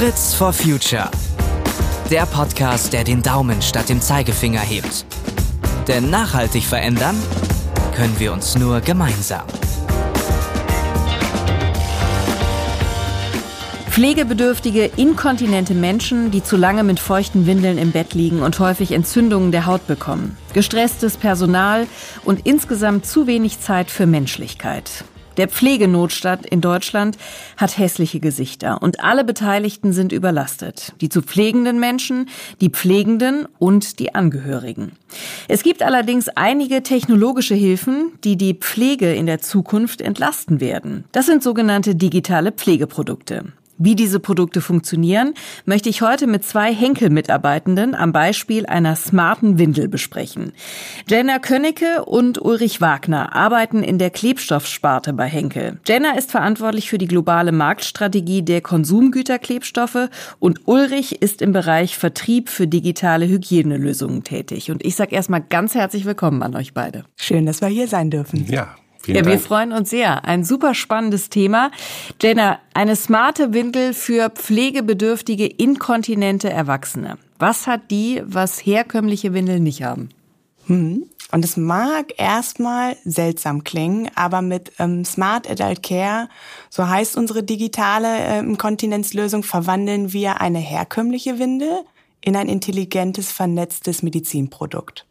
Fritz for Future. Der Podcast, der den Daumen statt dem Zeigefinger hebt. Denn nachhaltig verändern können wir uns nur gemeinsam. Pflegebedürftige, inkontinente Menschen, die zu lange mit feuchten Windeln im Bett liegen und häufig Entzündungen der Haut bekommen. Gestresstes Personal und insgesamt zu wenig Zeit für Menschlichkeit. Der Pflegenotstand in Deutschland hat hässliche Gesichter und alle Beteiligten sind überlastet. Die zu pflegenden Menschen, die Pflegenden und die Angehörigen. Es gibt allerdings einige technologische Hilfen, die die Pflege in der Zukunft entlasten werden. Das sind sogenannte digitale Pflegeprodukte. Wie diese Produkte funktionieren, möchte ich heute mit zwei Henkel-Mitarbeitenden am Beispiel einer smarten Windel besprechen. Jenna Könnecke und Ulrich Wagner arbeiten in der Klebstoffsparte bei Henkel. Jenna ist verantwortlich für die globale Marktstrategie der Konsumgüterklebstoffe und Ulrich ist im Bereich Vertrieb für digitale Hygienelösungen tätig. Und ich sage erstmal ganz herzlich willkommen an euch beide. Schön, dass wir hier sein dürfen. Ja, Vielen ja, Dank. wir freuen uns sehr. Ein super spannendes Thema. Jenna, eine smarte Windel für pflegebedürftige, inkontinente Erwachsene. Was hat die, was herkömmliche Windeln nicht haben? Hm. Und es mag erstmal seltsam klingen, aber mit ähm, Smart Adult Care, so heißt unsere digitale äh, Inkontinenzlösung, verwandeln wir eine herkömmliche Windel in ein intelligentes, vernetztes Medizinprodukt.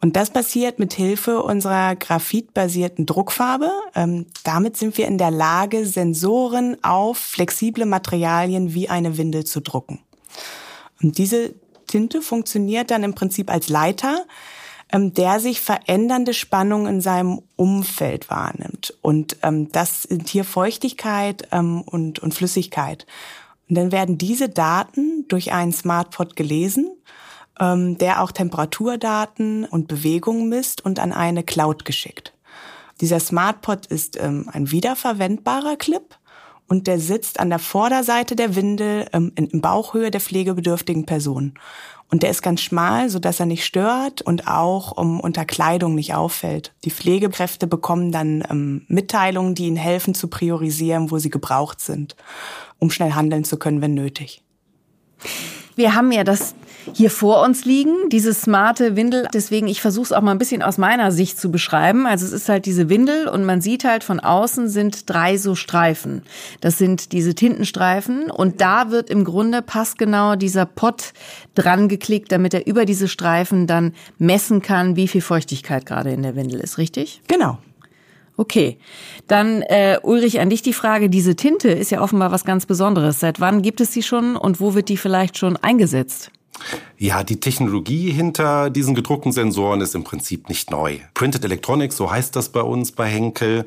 Und das passiert mit Hilfe unserer graphitbasierten Druckfarbe. Ähm, damit sind wir in der Lage, Sensoren auf flexible Materialien wie eine Windel zu drucken. Und diese Tinte funktioniert dann im Prinzip als Leiter, ähm, der sich verändernde Spannungen in seinem Umfeld wahrnimmt. Und ähm, das sind hier Feuchtigkeit ähm, und, und Flüssigkeit. Und dann werden diese Daten durch einen Smartpod gelesen ähm, der auch Temperaturdaten und Bewegungen misst und an eine Cloud geschickt. Dieser SmartPod ist ähm, ein wiederverwendbarer Clip und der sitzt an der Vorderseite der Windel ähm, in Bauchhöhe der pflegebedürftigen Person. Und der ist ganz schmal, so dass er nicht stört und auch um, unter Kleidung nicht auffällt. Die Pflegekräfte bekommen dann ähm, Mitteilungen, die ihnen helfen zu priorisieren, wo sie gebraucht sind, um schnell handeln zu können, wenn nötig. Wir haben ja das hier vor uns liegen, diese smarte Windel. Deswegen, ich versuche es auch mal ein bisschen aus meiner Sicht zu beschreiben. Also es ist halt diese Windel und man sieht halt von außen sind drei so Streifen. Das sind diese Tintenstreifen und da wird im Grunde passgenau dieser Pott dran geklickt, damit er über diese Streifen dann messen kann, wie viel Feuchtigkeit gerade in der Windel ist, richtig? Genau. Okay, dann äh, Ulrich an dich die Frage, diese Tinte ist ja offenbar was ganz Besonderes. Seit wann gibt es sie schon und wo wird die vielleicht schon eingesetzt? Ja, die Technologie hinter diesen gedruckten Sensoren ist im Prinzip nicht neu. Printed Electronics, so heißt das bei uns bei Henkel,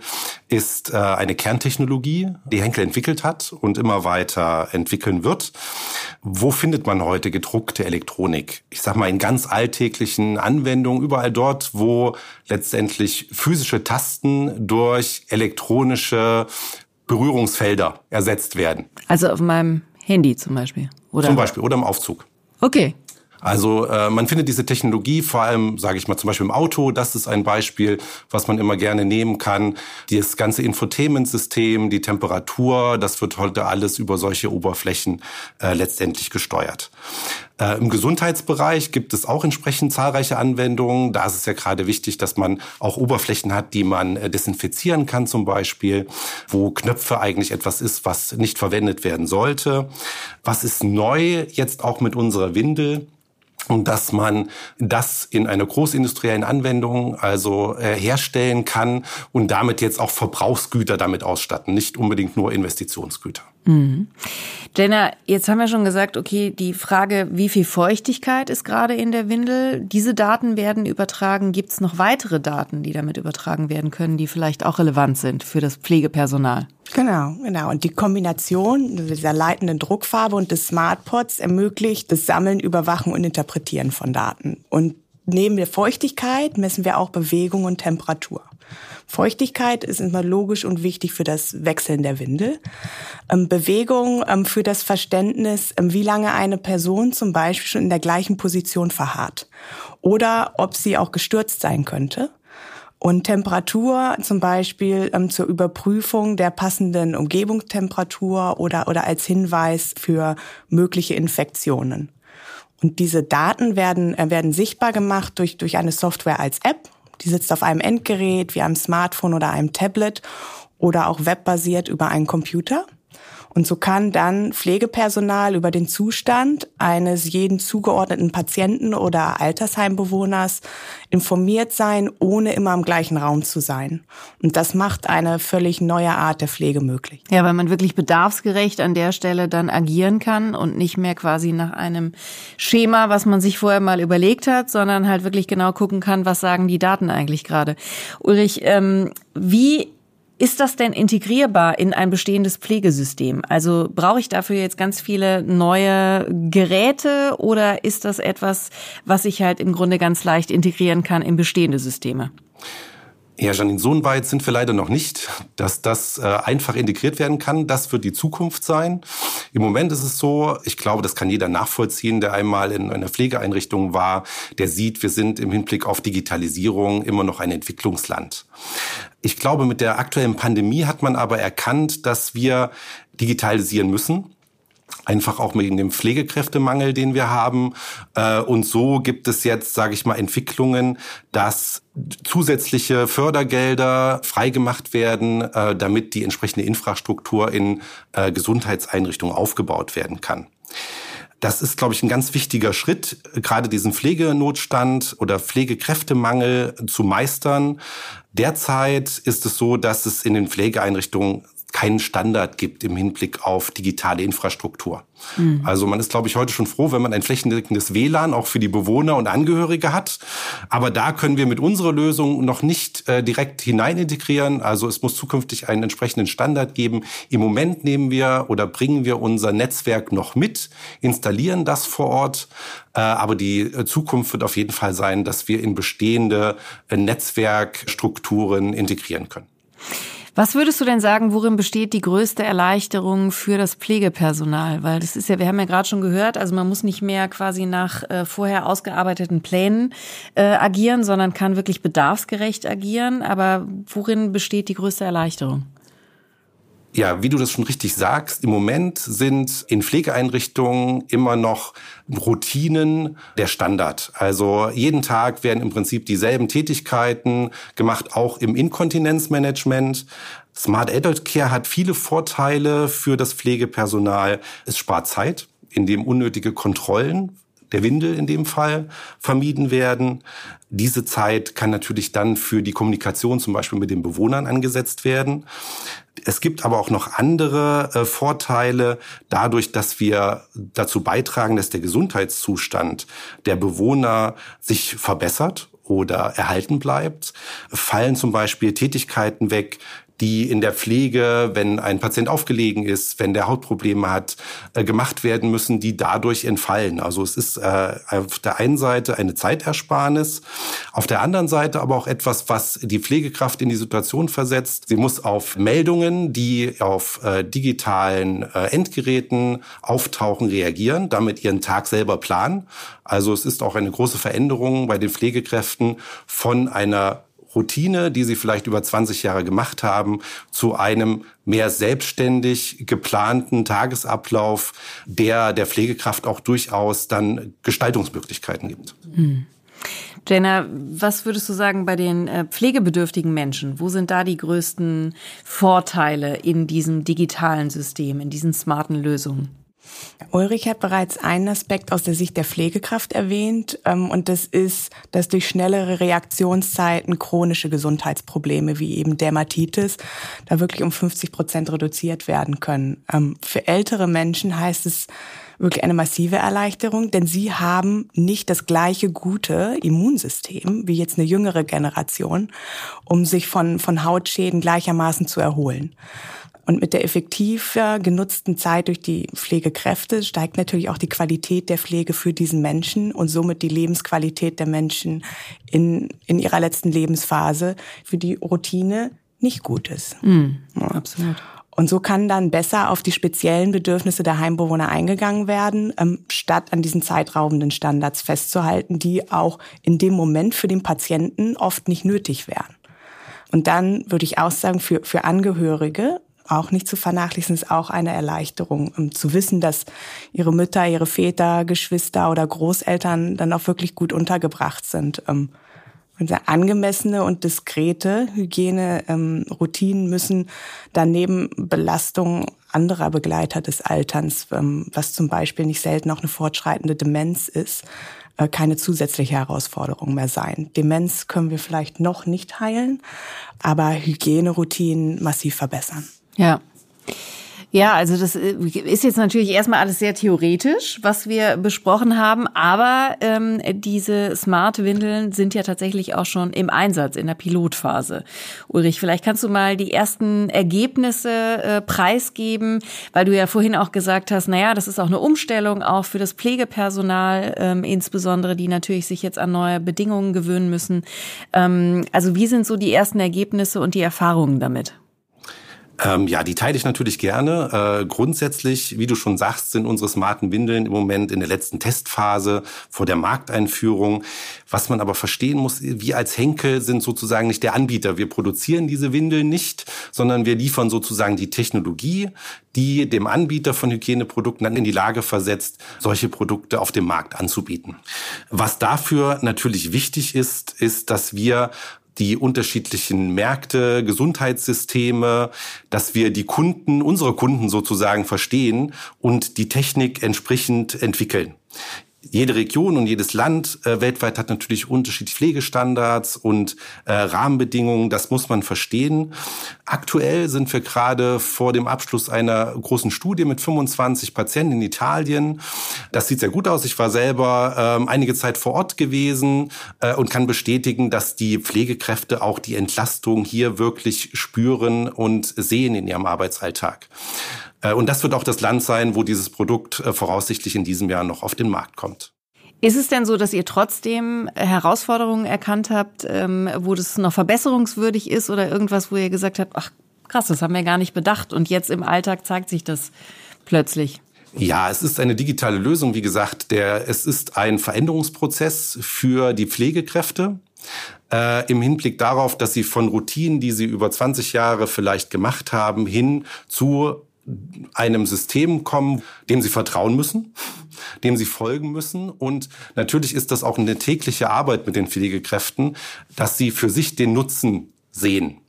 ist äh, eine Kerntechnologie, die Henkel entwickelt hat und immer weiter entwickeln wird. Wo findet man heute gedruckte Elektronik? Ich sag mal in ganz alltäglichen Anwendungen, überall dort, wo letztendlich physische Tasten durch elektronische Berührungsfelder ersetzt werden. Also auf meinem Handy zum Beispiel. Oder? Zum Beispiel oder im Aufzug. Okay. Also äh, man findet diese Technologie vor allem, sage ich mal, zum Beispiel im Auto. Das ist ein Beispiel, was man immer gerne nehmen kann. Das ganze Infotainment-System, die Temperatur, das wird heute alles über solche Oberflächen äh, letztendlich gesteuert. Äh, Im Gesundheitsbereich gibt es auch entsprechend zahlreiche Anwendungen. Da ist es ja gerade wichtig, dass man auch Oberflächen hat, die man äh, desinfizieren kann zum Beispiel, wo Knöpfe eigentlich etwas ist, was nicht verwendet werden sollte. Was ist neu jetzt auch mit unserer Windel? und dass man das in einer großindustriellen Anwendung also äh, herstellen kann und damit jetzt auch Verbrauchsgüter damit ausstatten, nicht unbedingt nur Investitionsgüter. Mhm. Jenna, jetzt haben wir schon gesagt, okay, die Frage, wie viel Feuchtigkeit ist gerade in der Windel, diese Daten werden übertragen. Gibt es noch weitere Daten, die damit übertragen werden können, die vielleicht auch relevant sind für das Pflegepersonal? Genau, genau. Und die Kombination dieser leitenden Druckfarbe und des Smartpods ermöglicht das Sammeln, Überwachen und Interpretieren von Daten. Und neben der Feuchtigkeit messen wir auch Bewegung und Temperatur. Feuchtigkeit ist immer logisch und wichtig für das Wechseln der Windel. Ähm, Bewegung ähm, für das Verständnis, ähm, wie lange eine Person zum Beispiel schon in der gleichen Position verharrt oder ob sie auch gestürzt sein könnte. Und Temperatur zum Beispiel ähm, zur Überprüfung der passenden Umgebungstemperatur oder, oder als Hinweis für mögliche Infektionen. Und diese Daten werden, äh, werden sichtbar gemacht durch, durch eine Software als App. Die sitzt auf einem Endgerät wie einem Smartphone oder einem Tablet oder auch webbasiert über einen Computer. Und so kann dann Pflegepersonal über den Zustand eines jeden zugeordneten Patienten oder Altersheimbewohners informiert sein, ohne immer im gleichen Raum zu sein. Und das macht eine völlig neue Art der Pflege möglich. Ja, weil man wirklich bedarfsgerecht an der Stelle dann agieren kann und nicht mehr quasi nach einem Schema, was man sich vorher mal überlegt hat, sondern halt wirklich genau gucken kann, was sagen die Daten eigentlich gerade. Ulrich, ähm, wie ist das denn integrierbar in ein bestehendes Pflegesystem? Also brauche ich dafür jetzt ganz viele neue Geräte oder ist das etwas, was ich halt im Grunde ganz leicht integrieren kann in bestehende Systeme? Ja, Janine, so weit sind wir leider noch nicht, dass das äh, einfach integriert werden kann. Das wird die Zukunft sein. Im Moment ist es so, ich glaube, das kann jeder nachvollziehen, der einmal in einer Pflegeeinrichtung war, der sieht, wir sind im Hinblick auf Digitalisierung immer noch ein Entwicklungsland. Ich glaube, mit der aktuellen Pandemie hat man aber erkannt, dass wir digitalisieren müssen Einfach auch wegen dem Pflegekräftemangel, den wir haben. Äh, und so gibt es jetzt, sage ich mal, Entwicklungen, dass zusätzliche Fördergelder freigemacht werden, äh, damit die entsprechende Infrastruktur in äh, Gesundheitseinrichtungen aufgebaut werden kann. Das ist, glaube ich, ein ganz wichtiger Schritt, gerade diesen Pflegenotstand oder Pflegekräftemangel zu meistern. Derzeit ist es so, dass es in den Pflegeeinrichtungen keinen Standard gibt im Hinblick auf digitale Infrastruktur. Mhm. Also man ist, glaube ich, heute schon froh, wenn man ein flächendeckendes WLAN auch für die Bewohner und Angehörige hat. Aber da können wir mit unserer Lösung noch nicht äh, direkt hinein integrieren. Also es muss zukünftig einen entsprechenden Standard geben. Im Moment nehmen wir oder bringen wir unser Netzwerk noch mit, installieren das vor Ort. Äh, aber die äh, Zukunft wird auf jeden Fall sein, dass wir in bestehende äh, Netzwerkstrukturen integrieren können. Was würdest du denn sagen, worin besteht die größte Erleichterung für das Pflegepersonal? Weil das ist ja, wir haben ja gerade schon gehört, also man muss nicht mehr quasi nach äh, vorher ausgearbeiteten Plänen äh, agieren, sondern kann wirklich bedarfsgerecht agieren. Aber worin besteht die größte Erleichterung? Ja, wie du das schon richtig sagst, im Moment sind in Pflegeeinrichtungen immer noch Routinen der Standard. Also jeden Tag werden im Prinzip dieselben Tätigkeiten gemacht, auch im Inkontinenzmanagement. Smart Adult Care hat viele Vorteile für das Pflegepersonal. Es spart Zeit, indem unnötige Kontrollen der Windel in dem Fall vermieden werden. Diese Zeit kann natürlich dann für die Kommunikation zum Beispiel mit den Bewohnern angesetzt werden. Es gibt aber auch noch andere äh, Vorteile dadurch, dass wir dazu beitragen, dass der Gesundheitszustand der Bewohner sich verbessert oder erhalten bleibt, fallen zum Beispiel Tätigkeiten weg, die in der Pflege, wenn ein Patient aufgelegen ist, wenn der Hautprobleme hat, äh, gemacht werden müssen, die dadurch entfallen. Also es ist äh, auf der einen Seite eine Zeitersparnis, auf der anderen Seite aber auch etwas, was die Pflegekraft in die Situation versetzt. Sie muss auf Meldungen, die auf äh, digitalen Endgeräten auftauchen, reagieren, damit ihren Tag selber planen. Also es ist auch eine große Veränderung bei den Pflegekräften von einer Routine, die sie vielleicht über 20 Jahre gemacht haben, zu einem mehr selbstständig geplanten Tagesablauf, der der Pflegekraft auch durchaus dann Gestaltungsmöglichkeiten gibt. Hm. Jenna, was würdest du sagen bei den äh, pflegebedürftigen Menschen? Wo sind da die größten Vorteile in diesem digitalen System, in diesen smarten Lösungen? Ulrich hat bereits einen Aspekt aus der Sicht der Pflegekraft erwähnt, ähm, und das ist, dass durch schnellere Reaktionszeiten chronische Gesundheitsprobleme wie eben Dermatitis da wirklich um 50 Prozent reduziert werden können. Ähm, für ältere Menschen heißt es wirklich eine massive Erleichterung, denn sie haben nicht das gleiche gute Immunsystem wie jetzt eine jüngere Generation, um sich von, von Hautschäden gleichermaßen zu erholen. Und mit der effektiver genutzten Zeit durch die Pflegekräfte steigt natürlich auch die Qualität der Pflege für diesen Menschen und somit die Lebensqualität der Menschen in, in ihrer letzten Lebensphase, für die Routine nicht gut ist. Mm, ja. Absolut. Und so kann dann besser auf die speziellen Bedürfnisse der Heimbewohner eingegangen werden, ähm, statt an diesen zeitraubenden Standards festzuhalten, die auch in dem Moment für den Patienten oft nicht nötig wären. Und dann würde ich auch sagen, für, für Angehörige auch nicht zu vernachlässigen, ist auch eine Erleichterung, um zu wissen, dass ihre Mütter, ihre Väter, Geschwister oder Großeltern dann auch wirklich gut untergebracht sind. Ähm, angemessene und diskrete Hygieneroutinen ähm, müssen daneben Belastungen anderer Begleiter des Alterns, ähm, was zum Beispiel nicht selten auch eine fortschreitende Demenz ist, äh, keine zusätzliche Herausforderung mehr sein. Demenz können wir vielleicht noch nicht heilen, aber Hygieneroutinen massiv verbessern. Ja. Ja, also das äh, ist jetzt natürlich erstmal alles sehr theoretisch, was wir besprochen haben, aber ähm, diese Smart-Windeln sind ja tatsächlich auch schon im Einsatz in der Pilotphase. Ulrich, vielleicht kannst du mal die ersten Ergebnisse äh, preisgeben, weil du ja vorhin auch gesagt hast, naja, das ist auch eine Umstellung auch für das Pflegepersonal, ähm, insbesondere die natürlich sich jetzt an neue Bedingungen gewöhnen müssen. Ähm, also wie sind so die ersten Ergebnisse und die Erfahrungen damit? Ähm, ja, die teile ich natürlich gerne. Äh, grundsätzlich, wie du schon sagst, sind unsere smarten Windeln im Moment in der letzten Testphase vor der Markteinführung. Was man aber verstehen muss, wir als Henkel sind sozusagen nicht der Anbieter. Wir produzieren diese Windeln nicht, sondern wir liefern sozusagen die Technologie, die dem Anbieter von Hygieneprodukten dann in die Lage versetzt, solche Produkte auf dem Markt anzubieten. Was dafür natürlich wichtig ist, ist, dass wir die unterschiedlichen Märkte, Gesundheitssysteme, dass wir die Kunden, unsere Kunden sozusagen verstehen und die Technik entsprechend entwickeln jede Region und jedes Land äh, weltweit hat natürlich unterschiedliche Pflegestandards und äh, Rahmenbedingungen. Das muss man verstehen. Aktuell sind wir gerade vor dem Abschluss einer großen Studie mit 25 Patienten in Italien. Das sieht sehr gut aus. Ich war selber ähm, einige Zeit vor Ort gewesen äh, und kann bestätigen, dass die Pflegekräfte auch die Entlastung hier wirklich spüren und sehen in ihrem Arbeitsalltag. Äh, und das wird auch das Land sein, wo dieses Produkt äh, voraussichtlich in diesem Jahr noch auf den Markt kommt. Ist es denn so, dass ihr trotzdem Herausforderungen erkannt habt, ähm, wo das noch verbesserungswürdig ist oder irgendwas, wo ihr gesagt habt, ach krass, das haben wir gar nicht bedacht und jetzt im Alltag zeigt sich das plötzlich? Ja, es ist eine digitale Lösung, wie gesagt. Der, es ist ein Veränderungsprozess für die Pflegekräfte. Äh, im Hinblick darauf, dass sie von Routinen, die sie über 20 Jahre vielleicht gemacht haben, hin zu einem System kommen, dem sie vertrauen müssen, dem sie folgen müssen. Und natürlich ist das auch eine tägliche Arbeit mit den Pflegekräften, dass sie für sich den Nutzen sehen.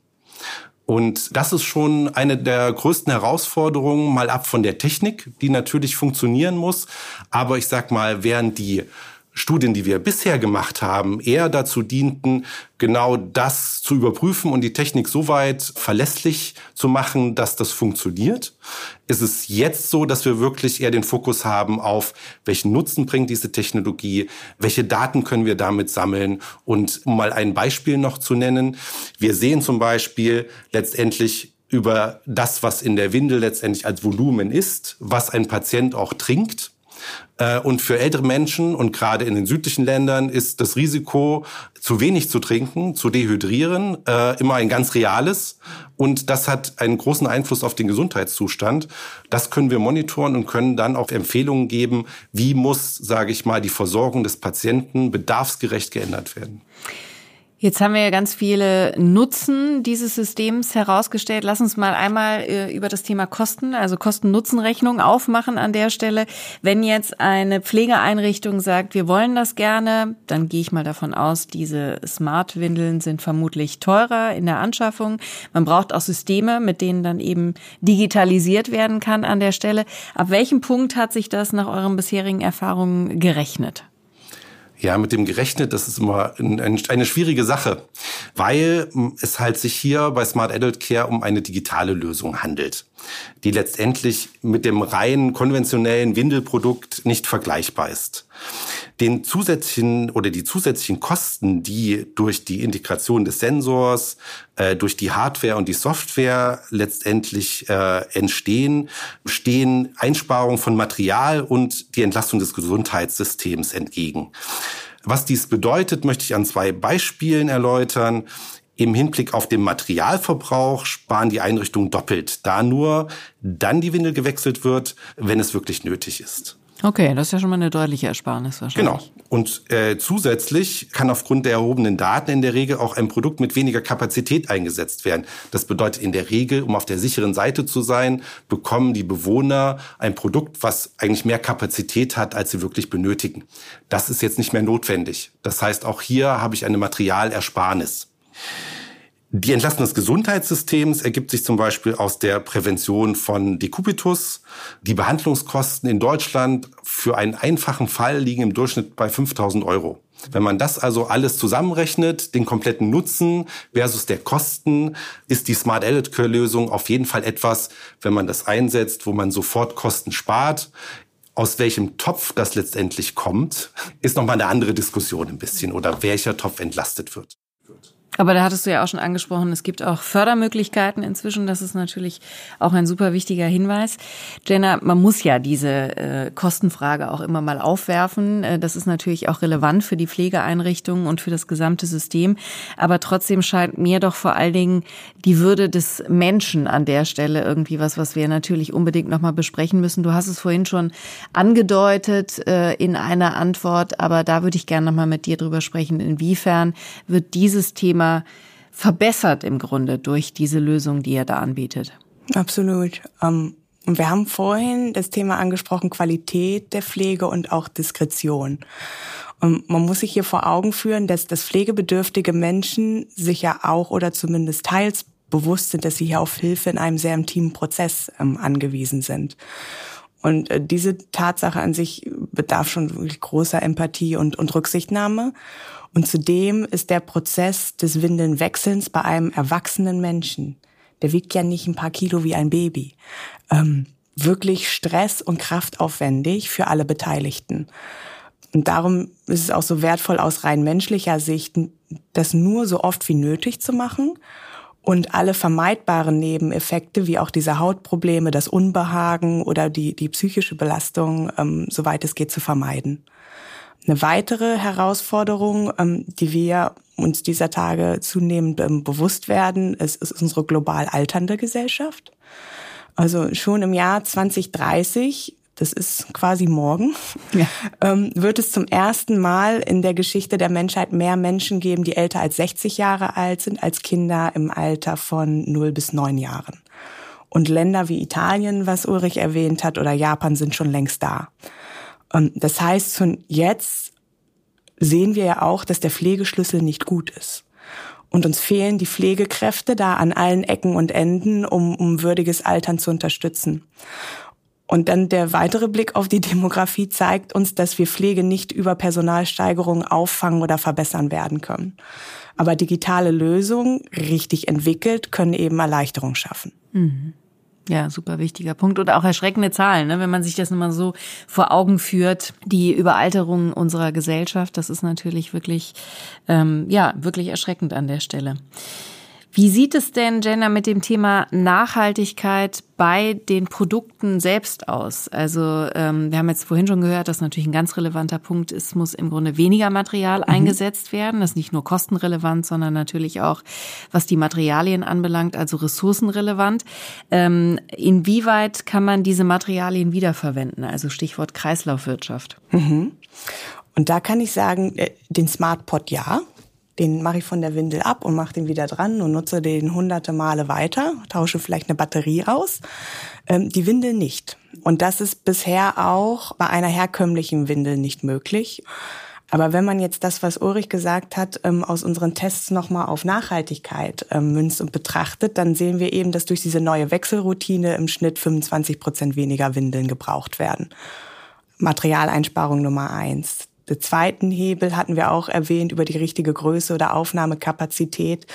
Und das ist schon eine der größten Herausforderungen, mal ab von der Technik, die natürlich funktionieren muss. Aber ich sag mal, während die Studien, die wir bisher gemacht haben, eher dazu dienten, genau das zu überprüfen und die Technik so weit verlässlich zu machen, dass das funktioniert. Ist es jetzt so, dass wir wirklich eher den Fokus haben auf, welchen Nutzen bringt diese Technologie, welche Daten können wir damit sammeln und um mal ein Beispiel noch zu nennen, wir sehen zum Beispiel letztendlich über das, was in der Windel letztendlich als Volumen ist, was ein Patient auch trinkt und für ältere Menschen und gerade in den südlichen Ländern ist das Risiko, zu wenig zu trinken, zu dehydrieren, äh, immer ein ganz reales. Und das hat einen großen Einfluss auf den Gesundheitszustand. Das können wir monitoren und können dann auch Empfehlungen geben, wie muss, sage ich mal, die Versorgung des Patienten bedarfsgerecht geändert werden. Jetzt haben wir ja ganz viele Nutzen dieses Systems herausgestellt. Lass uns mal einmal äh, über das Thema Kosten, also Kosten-Nutzen-Rechnung aufmachen an der Stelle. Wenn jetzt eine Pflegeeinrichtung sagt, wir wollen das gerne, dann gehe ich mal davon aus, diese Smart-Windeln sind vermutlich teurer in der Anschaffung. Man braucht auch Systeme, mit denen dann eben digitalisiert werden kann an der Stelle. Ab welchem Punkt hat sich das nach euren bisherigen Erfahrungen gerechnet? Ja, mit dem gerechnet, das ist immer eine schwierige Sache, weil es halt sich hier bei Smart Adult Care um eine digitale Lösung handelt, die letztendlich mit dem rein konventionellen Windelprodukt nicht vergleichbar ist den zusätzlichen oder die zusätzlichen Kosten, die durch die Integration des Sensors, äh, durch die Hardware und die Software letztendlich äh, entstehen, stehen Einsparungen von Material und die Entlastung des Gesundheitssystems entgegen. Was dies bedeutet, möchte ich an zwei Beispielen erläutern. Im Hinblick auf den Materialverbrauch sparen die Einrichtungen doppelt, da nur dann die Windel gewechselt wird, wenn es wirklich nötig ist. Okay, das ist ja schon mal eine deutliche Ersparnis wahrscheinlich. Genau. Und äh, zusätzlich kann aufgrund der erhobenen Daten in der Regel auch ein Produkt mit weniger Kapazität eingesetzt werden. Das bedeutet in der Regel, um auf der sicheren Seite zu sein, bekommen die Bewohner ein Produkt, was eigentlich mehr Kapazität hat, als sie wirklich benötigen. Das ist jetzt nicht mehr notwendig. Das heißt, auch hier habe ich eine Materialersparnis. Die Entlastung des Gesundheitssystems ergibt sich zum Beispiel aus der Prävention von Dekubitus. Die Behandlungskosten in Deutschland für einen einfachen Fall liegen im Durchschnitt bei 5000 Euro. Wenn man das also alles zusammenrechnet, den kompletten Nutzen versus der Kosten, ist die Smart Edit Care Lösung auf jeden Fall etwas, wenn man das einsetzt, wo man sofort Kosten spart. Aus welchem Topf das letztendlich kommt, ist nochmal eine andere Diskussion ein bisschen oder welcher Topf entlastet wird. Aber da hattest du ja auch schon angesprochen, es gibt auch Fördermöglichkeiten inzwischen. Das ist natürlich auch ein super wichtiger Hinweis. Jenna, man muss ja diese äh, Kostenfrage auch immer mal aufwerfen. Äh, das ist natürlich auch relevant für die Pflegeeinrichtungen und für das gesamte System. Aber trotzdem scheint mir doch vor allen Dingen die Würde des Menschen an der Stelle irgendwie was, was wir natürlich unbedingt nochmal besprechen müssen. Du hast es vorhin schon angedeutet äh, in einer Antwort, aber da würde ich gerne nochmal mit dir drüber sprechen. Inwiefern wird dieses Thema Thema verbessert im Grunde durch diese Lösung, die ihr da anbietet. Absolut. Um und wir haben vorhin das Thema angesprochen, Qualität der Pflege und auch Diskretion. Und man muss sich hier vor Augen führen, dass das pflegebedürftige Menschen sich ja auch oder zumindest teils bewusst sind, dass sie hier auf Hilfe in einem sehr intimen Prozess ähm, angewiesen sind. Und äh, diese Tatsache an sich bedarf schon wirklich großer Empathie und, und Rücksichtnahme. Und zudem ist der Prozess des Windelnwechselns bei einem erwachsenen Menschen, der wiegt ja nicht ein paar Kilo wie ein Baby, ähm, wirklich stress- und kraftaufwendig für alle Beteiligten. Und darum ist es auch so wertvoll aus rein menschlicher Sicht, das nur so oft wie nötig zu machen und alle vermeidbaren Nebeneffekte, wie auch diese Hautprobleme, das Unbehagen oder die, die psychische Belastung, ähm, soweit es geht, zu vermeiden. Eine weitere Herausforderung, ähm, die wir uns dieser Tage zunehmend ähm, bewusst werden, ist, ist unsere global alternde Gesellschaft. Also schon im Jahr 2030 das ist quasi morgen, ja. ähm, wird es zum ersten Mal in der Geschichte der Menschheit mehr Menschen geben, die älter als 60 Jahre alt sind, als Kinder im Alter von 0 bis 9 Jahren. Und Länder wie Italien, was Ulrich erwähnt hat, oder Japan sind schon längst da. Das heißt, schon jetzt sehen wir ja auch, dass der Pflegeschlüssel nicht gut ist. Und uns fehlen die Pflegekräfte da an allen Ecken und Enden, um, um würdiges Altern zu unterstützen. Und dann der weitere Blick auf die Demografie zeigt uns, dass wir Pflege nicht über Personalsteigerungen auffangen oder verbessern werden können. Aber digitale Lösungen, richtig entwickelt, können eben Erleichterung schaffen. Mhm. Ja, super wichtiger Punkt und auch erschreckende Zahlen, ne? wenn man sich das nochmal so vor Augen führt. Die Überalterung unserer Gesellschaft, das ist natürlich wirklich, ähm, ja, wirklich erschreckend an der Stelle. Wie sieht es denn, Jenna, mit dem Thema Nachhaltigkeit bei den Produkten selbst aus? Also ähm, wir haben jetzt vorhin schon gehört, dass natürlich ein ganz relevanter Punkt ist, muss im Grunde weniger Material mhm. eingesetzt werden. Das ist nicht nur kostenrelevant, sondern natürlich auch, was die Materialien anbelangt, also ressourcenrelevant. Ähm, inwieweit kann man diese Materialien wiederverwenden? Also Stichwort Kreislaufwirtschaft. Mhm. Und da kann ich sagen, äh, den Smart Pot ja den mache ich von der Windel ab und mache den wieder dran und nutze den hunderte Male weiter, tausche vielleicht eine Batterie aus. Ähm, die Windel nicht. Und das ist bisher auch bei einer herkömmlichen Windel nicht möglich. Aber wenn man jetzt das, was Ulrich gesagt hat, ähm, aus unseren Tests nochmal auf Nachhaltigkeit ähm, münzt und betrachtet, dann sehen wir eben, dass durch diese neue Wechselroutine im Schnitt 25 Prozent weniger Windeln gebraucht werden. Materialeinsparung Nummer eins. Den zweiten Hebel hatten wir auch erwähnt, über die richtige Größe oder Aufnahmekapazität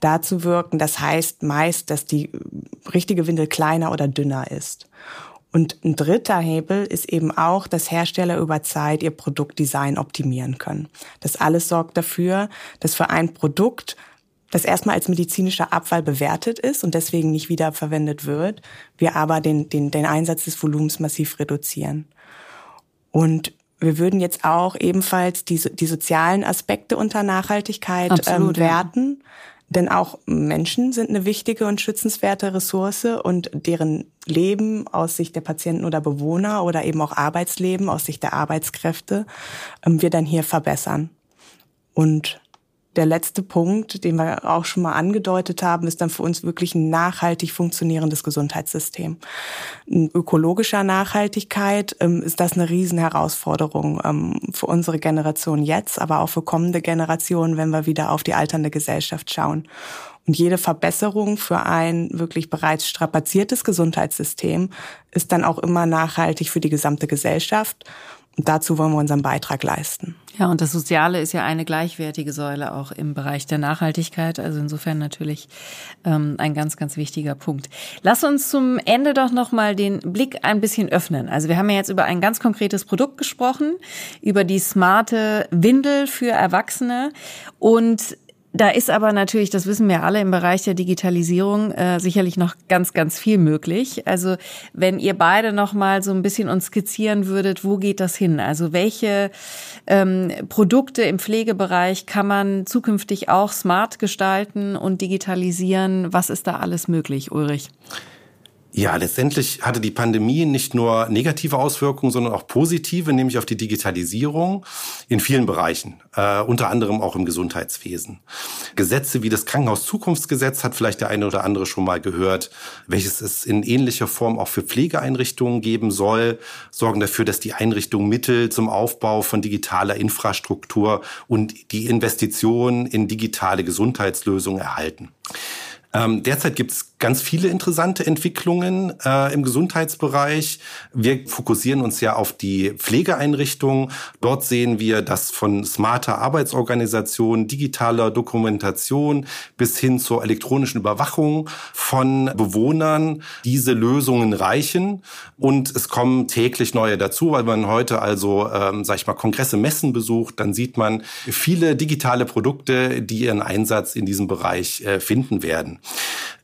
da zu wirken. Das heißt meist, dass die richtige Windel kleiner oder dünner ist. Und ein dritter Hebel ist eben auch, dass Hersteller über Zeit ihr Produktdesign optimieren können. Das alles sorgt dafür, dass für ein Produkt das erstmal als medizinischer Abfall bewertet ist und deswegen nicht wiederverwendet wird, wir aber den, den, den Einsatz des Volumens massiv reduzieren. Und wir würden jetzt auch ebenfalls die, die sozialen Aspekte unter Nachhaltigkeit ähm, werten. Ja. Denn auch Menschen sind eine wichtige und schützenswerte Ressource und deren Leben aus Sicht der Patienten oder Bewohner oder eben auch Arbeitsleben aus Sicht der Arbeitskräfte ähm, wir dann hier verbessern. Und der letzte Punkt, den wir auch schon mal angedeutet haben, ist dann für uns wirklich ein nachhaltig funktionierendes Gesundheitssystem. In ökologischer Nachhaltigkeit ähm, ist das eine Riesenherausforderung ähm, für unsere Generation jetzt, aber auch für kommende Generationen, wenn wir wieder auf die alternde Gesellschaft schauen. Und jede Verbesserung für ein wirklich bereits strapaziertes Gesundheitssystem ist dann auch immer nachhaltig für die gesamte Gesellschaft. Dazu wollen wir unseren Beitrag leisten. Ja, und das Soziale ist ja eine gleichwertige Säule auch im Bereich der Nachhaltigkeit. Also insofern natürlich ähm, ein ganz, ganz wichtiger Punkt. Lass uns zum Ende doch nochmal den Blick ein bisschen öffnen. Also wir haben ja jetzt über ein ganz konkretes Produkt gesprochen, über die smarte Windel für Erwachsene. Und da ist aber natürlich, das wissen wir alle, im Bereich der Digitalisierung äh, sicherlich noch ganz, ganz viel möglich. Also wenn ihr beide noch mal so ein bisschen uns skizzieren würdet, wo geht das hin? Also welche ähm, Produkte im Pflegebereich kann man zukünftig auch smart gestalten und digitalisieren? Was ist da alles möglich, Ulrich? Ja, letztendlich hatte die Pandemie nicht nur negative Auswirkungen, sondern auch positive, nämlich auf die Digitalisierung in vielen Bereichen, äh, unter anderem auch im Gesundheitswesen. Gesetze wie das Krankenhauszukunftsgesetz hat vielleicht der eine oder andere schon mal gehört, welches es in ähnlicher Form auch für Pflegeeinrichtungen geben soll, sorgen dafür, dass die Einrichtungen Mittel zum Aufbau von digitaler Infrastruktur und die Investitionen in digitale Gesundheitslösungen erhalten. Ähm, derzeit gibt es ganz viele interessante Entwicklungen äh, im Gesundheitsbereich. Wir fokussieren uns ja auf die Pflegeeinrichtungen. Dort sehen wir, dass von smarter Arbeitsorganisation, digitaler Dokumentation bis hin zur elektronischen Überwachung von Bewohnern diese Lösungen reichen. Und es kommen täglich neue dazu, weil man heute also, ähm, sag ich mal, Kongresse, Messen besucht, dann sieht man viele digitale Produkte, die ihren Einsatz in diesem Bereich äh, finden werden.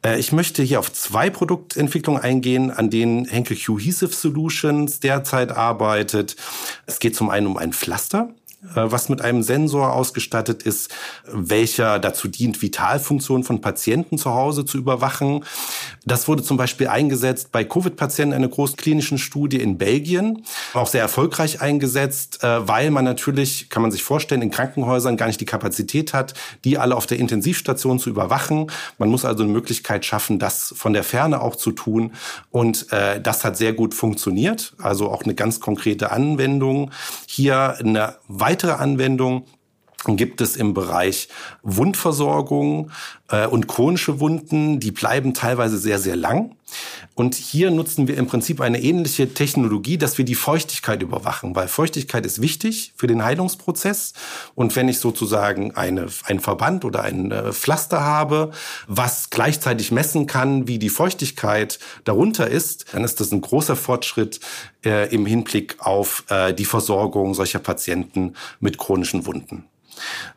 Äh, ich möchte hier auf zwei Produktentwicklungen eingehen, an denen Henkel Cohesive Solutions derzeit arbeitet. Es geht zum einen um ein Pflaster. Äh, was mit einem Sensor ausgestattet ist, welcher dazu dient, Vitalfunktionen von Patienten zu Hause zu überwachen. Das wurde zum Beispiel eingesetzt bei Covid-Patienten einer großen klinischen Studie in Belgien, auch sehr erfolgreich eingesetzt, äh, weil man natürlich, kann man sich vorstellen, in Krankenhäusern gar nicht die Kapazität hat, die alle auf der Intensivstation zu überwachen. Man muss also eine Möglichkeit schaffen, das von der Ferne auch zu tun. Und äh, das hat sehr gut funktioniert. Also auch eine ganz konkrete Anwendung. Hier eine Anwendung gibt es im Bereich Wundversorgung äh, und chronische Wunden, die bleiben teilweise sehr, sehr lang. Und hier nutzen wir im Prinzip eine ähnliche Technologie, dass wir die Feuchtigkeit überwachen, weil Feuchtigkeit ist wichtig für den Heilungsprozess. Und wenn ich sozusagen eine, ein Verband oder ein äh, Pflaster habe, was gleichzeitig messen kann, wie die Feuchtigkeit darunter ist, dann ist das ein großer Fortschritt äh, im Hinblick auf äh, die Versorgung solcher Patienten mit chronischen Wunden.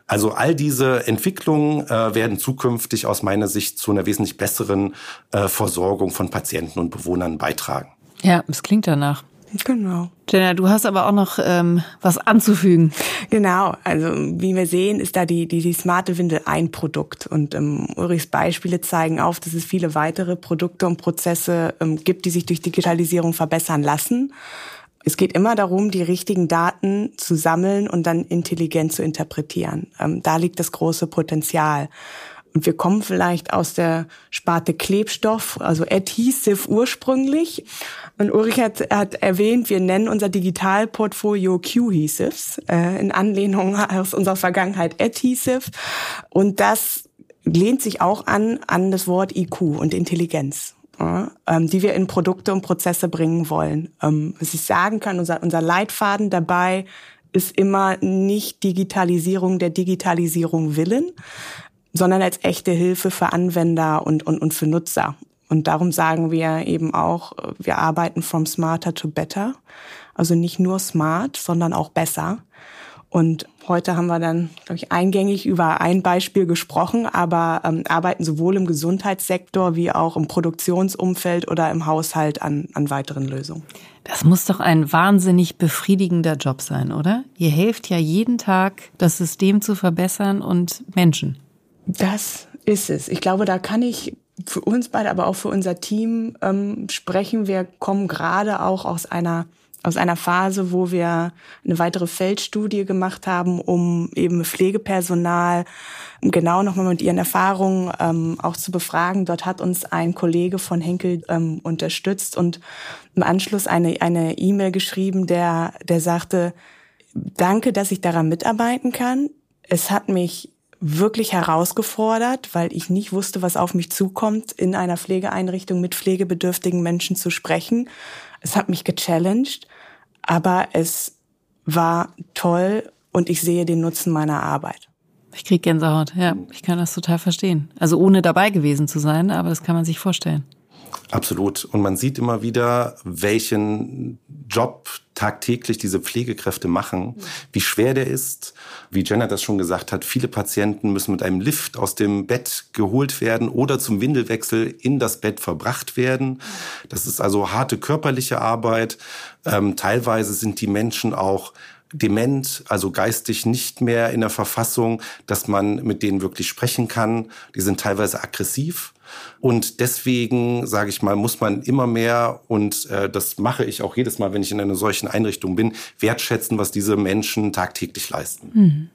Also all diese Entwicklungen äh, werden zukünftig aus meiner Sicht zu einer wesentlich besseren äh, Versorgung von Patienten und Bewohnern beitragen. Ja, es klingt danach. Genau. Jenna, du hast aber auch noch ähm, was anzufügen. Genau, also wie wir sehen, ist da die, die, die smarte Windel ein Produkt. Und ähm, Ulrichs Beispiele zeigen auf, dass es viele weitere Produkte und Prozesse ähm, gibt, die sich durch Digitalisierung verbessern lassen. Es geht immer darum, die richtigen Daten zu sammeln und dann intelligent zu interpretieren. Ähm, da liegt das große Potenzial. Und wir kommen vielleicht aus der Sparte Klebstoff, also Adhesive ursprünglich. Und Ulrich hat, hat erwähnt, wir nennen unser Digitalportfolio Q-Hesives, äh, in Anlehnung aus unserer Vergangenheit Adhesive. Und das lehnt sich auch an, an das Wort IQ und Intelligenz die wir in Produkte und Prozesse bringen wollen. Ähm, was ich sagen kann, unser, unser Leitfaden dabei ist immer nicht Digitalisierung der Digitalisierung willen, sondern als echte Hilfe für Anwender und, und, und für Nutzer. Und darum sagen wir eben auch, wir arbeiten from smarter to better. Also nicht nur smart, sondern auch besser. Und heute haben wir dann, glaube ich, eingängig über ein Beispiel gesprochen, aber ähm, arbeiten sowohl im Gesundheitssektor wie auch im Produktionsumfeld oder im Haushalt an, an weiteren Lösungen. Das muss doch ein wahnsinnig befriedigender Job sein, oder? Ihr helft ja jeden Tag, das System zu verbessern und Menschen. Das Ist es. Ich glaube, da kann ich für uns beide, aber auch für unser Team ähm, sprechen. Wir kommen gerade auch aus einer aus einer Phase, wo wir eine weitere Feldstudie gemacht haben, um eben Pflegepersonal genau nochmal mit ihren Erfahrungen ähm, auch zu befragen. Dort hat uns ein Kollege von Henkel ähm, unterstützt und im Anschluss eine eine E-Mail geschrieben, der der sagte, danke, dass ich daran mitarbeiten kann. Es hat mich wirklich herausgefordert, weil ich nicht wusste, was auf mich zukommt, in einer Pflegeeinrichtung mit pflegebedürftigen Menschen zu sprechen. Es hat mich gechallenged, aber es war toll und ich sehe den Nutzen meiner Arbeit. Ich krieg Gänsehaut, ja, ich kann das total verstehen. Also ohne dabei gewesen zu sein, aber das kann man sich vorstellen. Absolut. Und man sieht immer wieder, welchen Job tagtäglich diese Pflegekräfte machen, wie schwer der ist. Wie Jenna das schon gesagt hat, viele Patienten müssen mit einem Lift aus dem Bett geholt werden oder zum Windelwechsel in das Bett verbracht werden. Das ist also harte körperliche Arbeit. Ähm, teilweise sind die Menschen auch dement, also geistig nicht mehr in der Verfassung, dass man mit denen wirklich sprechen kann. Die sind teilweise aggressiv. Und deswegen, sage ich mal, muss man immer mehr, und äh, das mache ich auch jedes Mal, wenn ich in einer solchen Einrichtung bin, wertschätzen, was diese Menschen tagtäglich leisten. Mhm.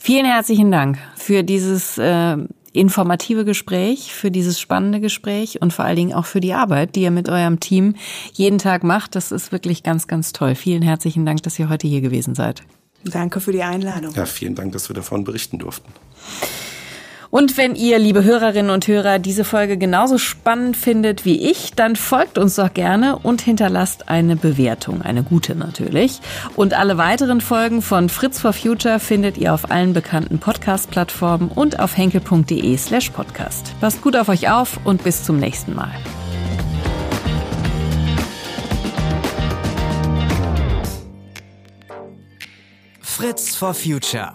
Vielen herzlichen Dank für dieses äh, informative Gespräch, für dieses spannende Gespräch und vor allen Dingen auch für die Arbeit, die ihr mit eurem Team jeden Tag macht. Das ist wirklich ganz, ganz toll. Vielen herzlichen Dank, dass ihr heute hier gewesen seid. Danke für die Einladung. Ja, vielen Dank, dass wir davon berichten durften. Und wenn ihr, liebe Hörerinnen und Hörer, diese Folge genauso spannend findet wie ich, dann folgt uns doch gerne und hinterlasst eine Bewertung, eine gute natürlich. Und alle weiteren Folgen von Fritz for Future findet ihr auf allen bekannten Podcast-Plattformen und auf henkel.de slash podcast. Passt gut auf euch auf und bis zum nächsten Mal. Fritz for Future